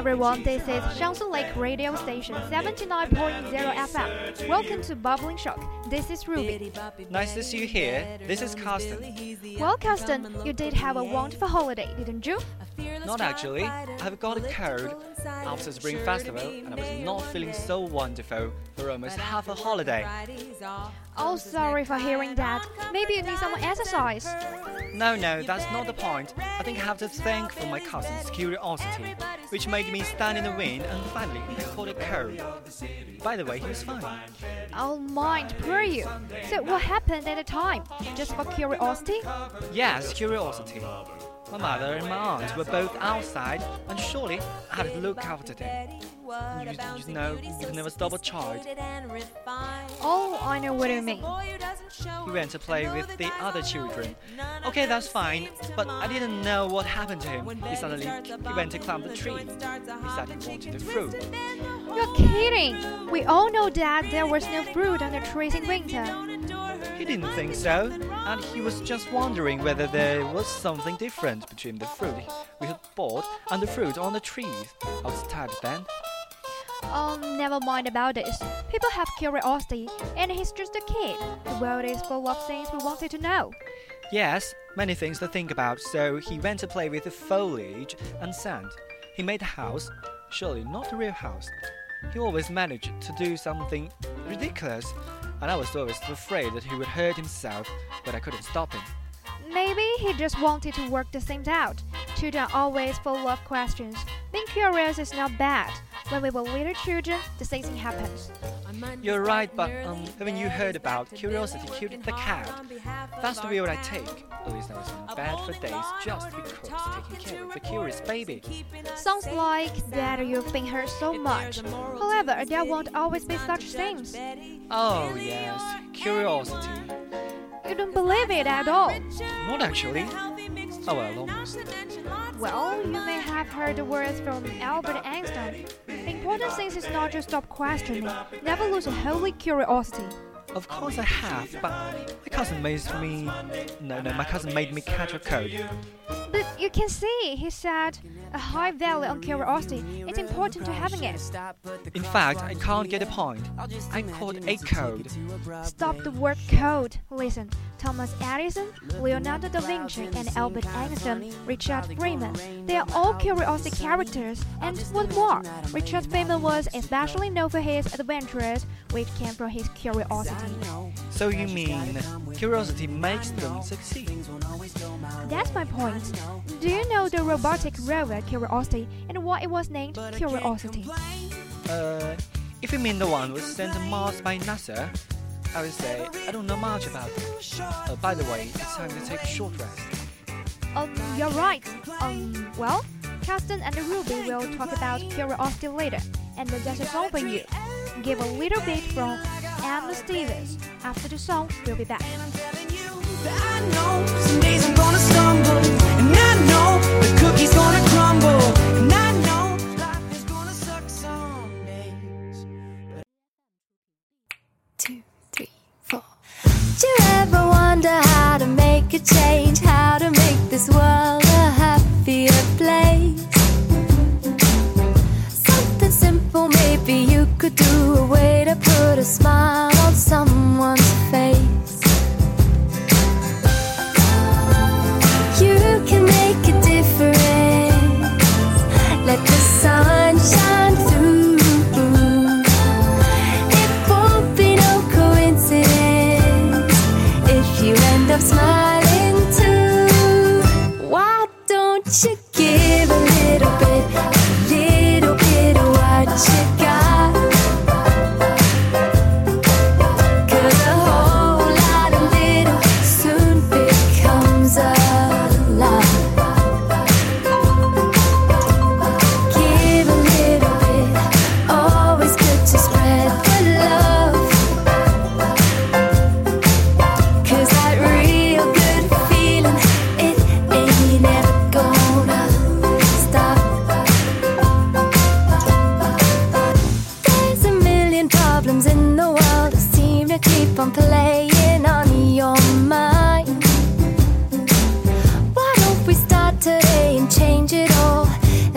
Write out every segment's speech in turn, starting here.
Everyone, this is Shansu Lake Radio Station 79.0 FM. Welcome to Bubbling Shock. This is Ruby. Nice to see you here. This is Carstan. Well, Carstan, you did have a wonderful holiday, didn't you? Not actually. I've got a cold after the Spring Festival and I was not feeling so wonderful for almost half a holiday. Oh, sorry for hearing that. Maybe you need some exercise. No, no, that's not the point. I think I have to thank for my cousin's curiosity, which made me stand in the wind and finally caught a cold. By the way, he was fine. Oh, mind, per you. So, what happened at the time? Just for curiosity? Yes, curiosity. My mother and my aunt were both outside, and surely I had to look after them. You, you know, you can never stop a child. I know what you mean. He went to play with the other children. Okay, that's fine, but I didn't know what happened to him. He suddenly he went to climb the tree. He said he wanted the fruit. You're kidding! We all know that there was no fruit on the trees in winter. He didn't think so, and he was just wondering whether there was something different between the fruit we had bought and the fruit on the trees. I was tired then. Um, never mind about this. People have curiosity, and he's just a kid. The world is full of things we wanted to know. Yes, many things to think about, so he went to play with the foliage and sand. He made a house, surely not a real house. He always managed to do something ridiculous, and I was always afraid that he would hurt himself, but I couldn't stop him. Maybe he just wanted to work the things out. Children are always full of questions. Being curious is not bad. When we were little children, the same thing happened. You're right, but um, haven't you heard about curiosity killed the cat? That's the view I take. At least I was in bed for days just because taking care of the curious baby. Sounds like that you've been hurt so much. However, there won't always be such things. Oh yes, curiosity. You don't believe it at all. Not actually. Oh well, almost. Well, you may have heard the words from Albert Einstein. The important thing is not to stop questioning, never lose a holy curiosity. Of course I have, but my cousin made me. No, no, my cousin made me catch a cold. But you can see, he said, a high value on curiosity is important to having it. In fact, I can't get a point. I caught a code. Stop the word code. Listen, Thomas Edison, Leonardo da Vinci, and Albert Einstein, Richard Feynman. They are all curiosity characters. And what more? Richard Feynman was especially known for his adventures, which came from his curiosity. So you mean curiosity makes them succeed? That's my point. Do you know the robotic rover Curiosity and why it was named Curiosity? Uh, if you mean the one was sent to Mars by NASA, I would say I don't know much about it. Uh, by the way, it's time to take a short rest. Um, you're right. Um, well, Carstan and Ruby will talk about Curiosity later, and that's a song for you. Give a little bit from Emma Stevens. After the song, we'll be back. I know some days I'm gonna stumble, and I know the cookie's gonna crumble, and I know life is gonna suck some days. two, three, four. Do you ever wonder how to make a change?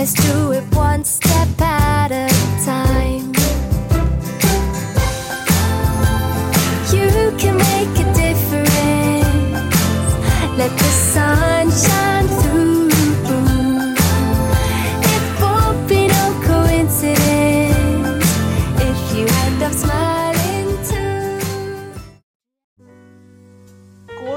Let's do it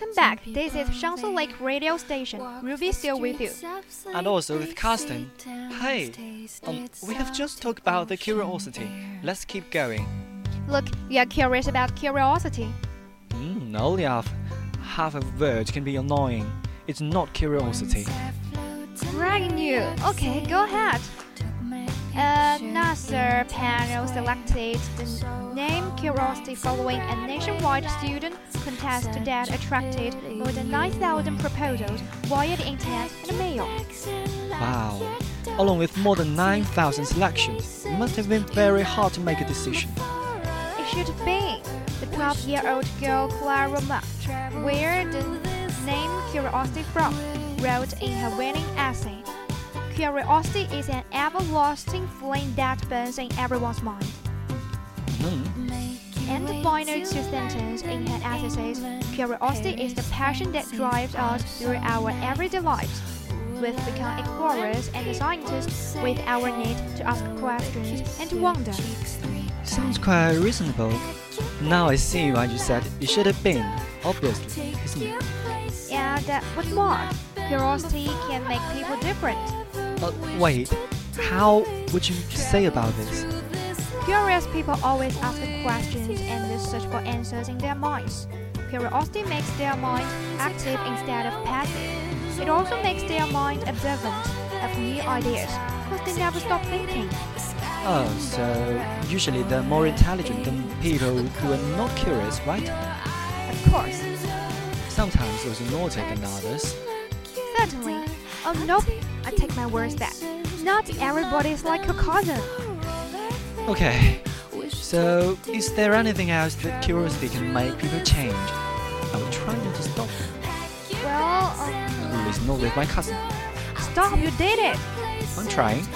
Welcome back. This is people Shansu. Lake Radio Station. Walk Ruby the still with you. And also with Lake Carstan. Hey, um, we have just talked about the curiosity. Let's keep going. Look, you are curious about curiosity. Mm, only half, half a word can be annoying. It's not curiosity. Bragging you. Okay, go ahead. Uh, a NASA panel selected the name Curiosity following a nationwide student contest that attracted more than 9,000 proposals via the internet and mail. Wow. Along with more than 9,000 selections, it must have been very hard to make a decision. It should be the 12 year old girl Clara Ma, where the name Curiosity from, wrote in her winning essay. Curiosity is an everlasting flame that burns in everyone's mind. Mm. And the final two sentences in her essay says, Curiosity is the passion that drives us through our everyday lives. We've become explorers and scientists with our need to ask questions and to wonder. Sounds quite reasonable. Now I see why you said it should have been, obviously, isn't it? And uh, what's more, curiosity can make people different. Uh, wait, how would you say about this? Curious people always ask questions and search for answers in their minds. Curiosity makes their mind active instead of passive. It also makes their mind observant of new ideas because they never stop thinking. Oh, so usually they're more intelligent than people who are not curious, right? Of course, Sometimes those are naughtier than others. certainly. Oh nope, I take my words back. Not everybody is like your cousin. Okay, so is there anything else that curiosity can make people change? I'm trying to stop them. Well, At least not with my cousin. um, stop, you did it. I'm trying.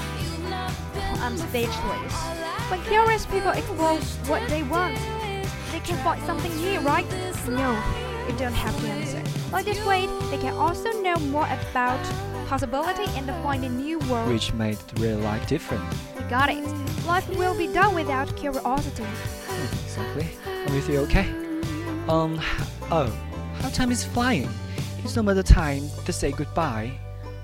I'm speechless. When curious people explore what they want, they can find something new, right? No, you don't have the answer. By this way, they can also know more about possibility and find a new world. Which made real life different. You got it. Life will be done without curiosity. Exactly. I'm with you, okay? Um, oh, how time is flying. It's almost the time to say goodbye.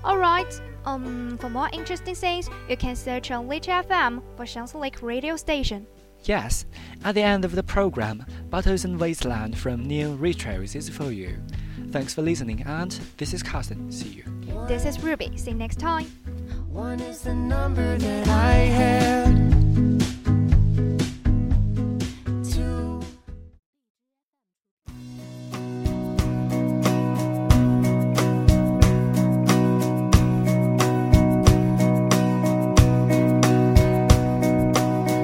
Alright, um, for more interesting things, you can search on Lich FM for Shansu Lake Radio Station. Yes, at the end of the program, Battles and Wasteland from Neil Retrails is for you. Thanks for listening, and this is Carstan. See you. This is Ruby. See you next time. One is the number that I had. Two.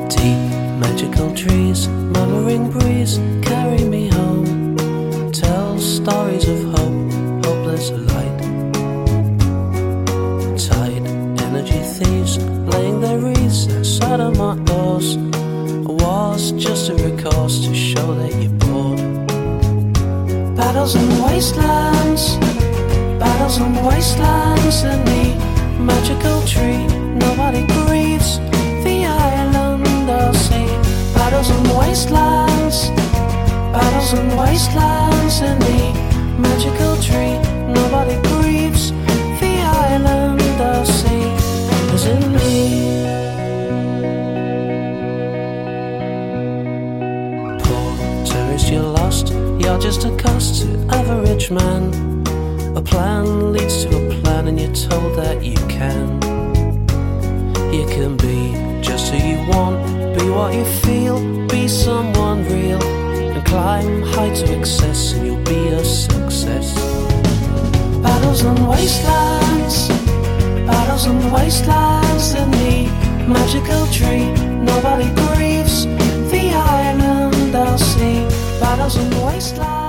Deep magical trees, murmuring breeze, carry me home. Tell stories of hope, thieves, laying their wreaths outside of my doors. Was just a recourse to show that you're bored. Battles and wastelands, battles. And wastelands in the magical tree. Nobody grieves the island of sea. Battles and wastelands. Battles and wastelands in the magical tree. Nobody grieves the island climb high to excess, and you'll be a success. Battles and wastelands, battles and wastelands in the magical tree. Nobody grieves the island I'll see. Battles and wastelands.